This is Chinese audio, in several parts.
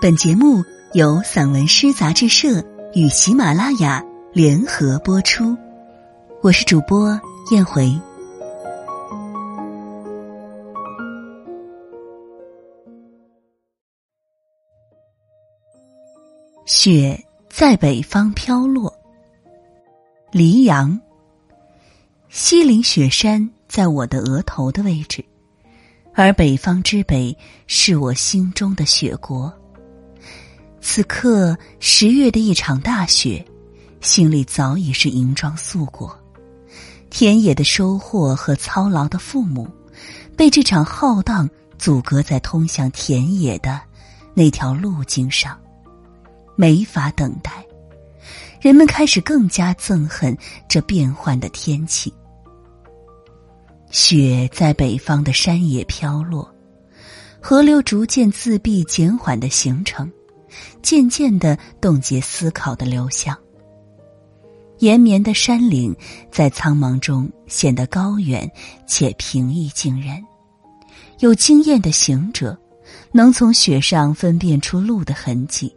本节目由散文诗杂志社与喜马拉雅联合播出，我是主播燕回。雪在北方飘落，黎阳。西岭雪山在我的额头的位置，而北方之北是我心中的雪国。此刻十月的一场大雪，心里早已是银装素裹。田野的收获和操劳的父母，被这场浩荡阻隔在通向田野的那条路径上，没法等待。人们开始更加憎恨这变幻的天气。雪在北方的山野飘落，河流逐渐自闭、减缓的形成。渐渐的冻结思考的流向。延绵的山岭在苍茫中显得高远且平易近人。有经验的行者能从雪上分辨出路的痕迹，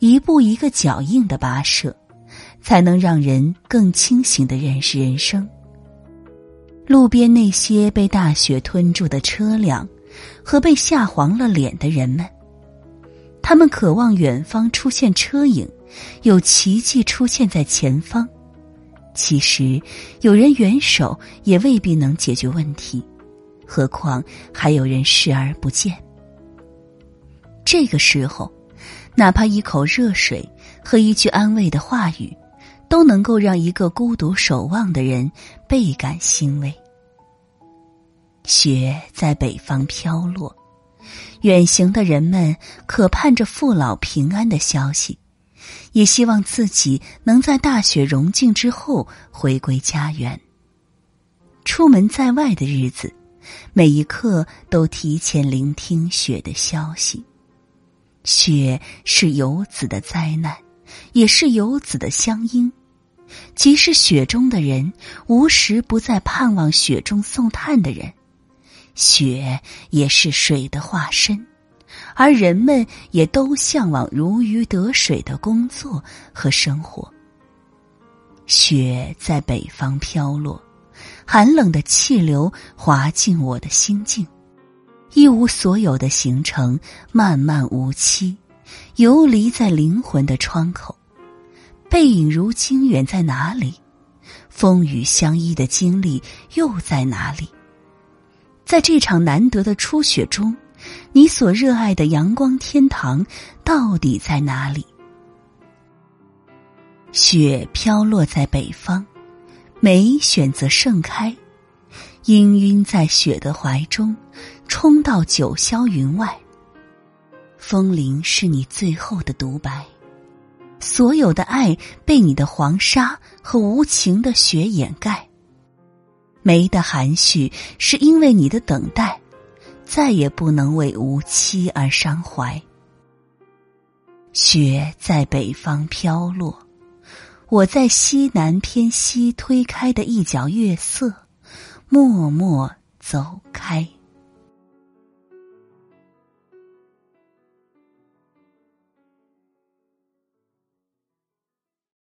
一步一个脚印的跋涉，才能让人更清醒的认识人生。路边那些被大雪吞住的车辆，和被吓黄了脸的人们。他们渴望远方出现车影，有奇迹出现在前方。其实，有人援手也未必能解决问题，何况还有人视而不见。这个时候，哪怕一口热水和一句安慰的话语，都能够让一个孤独守望的人倍感欣慰。雪在北方飘落。远行的人们渴盼着父老平安的消息，也希望自己能在大雪融尽之后回归家园。出门在外的日子，每一刻都提前聆听雪的消息。雪是游子的灾难，也是游子的乡音。即使雪中的人，无时不在盼望雪中送炭的人。雪也是水的化身，而人们也都向往如鱼得水的工作和生活。雪在北方飘落，寒冷的气流滑进我的心境，一无所有的行程漫漫无期，游离在灵魂的窗口。背影如今远在哪里？风雨相依的经历又在哪里？在这场难得的初雪中，你所热爱的阳光天堂到底在哪里？雪飘落在北方，梅选择盛开，氤氲在雪的怀中，冲到九霄云外。风铃是你最后的独白，所有的爱被你的黄沙和无情的雪掩盖。梅的含蓄，是因为你的等待，再也不能为无期而伤怀。雪在北方飘落，我在西南偏西推开的一角月色，默默走开。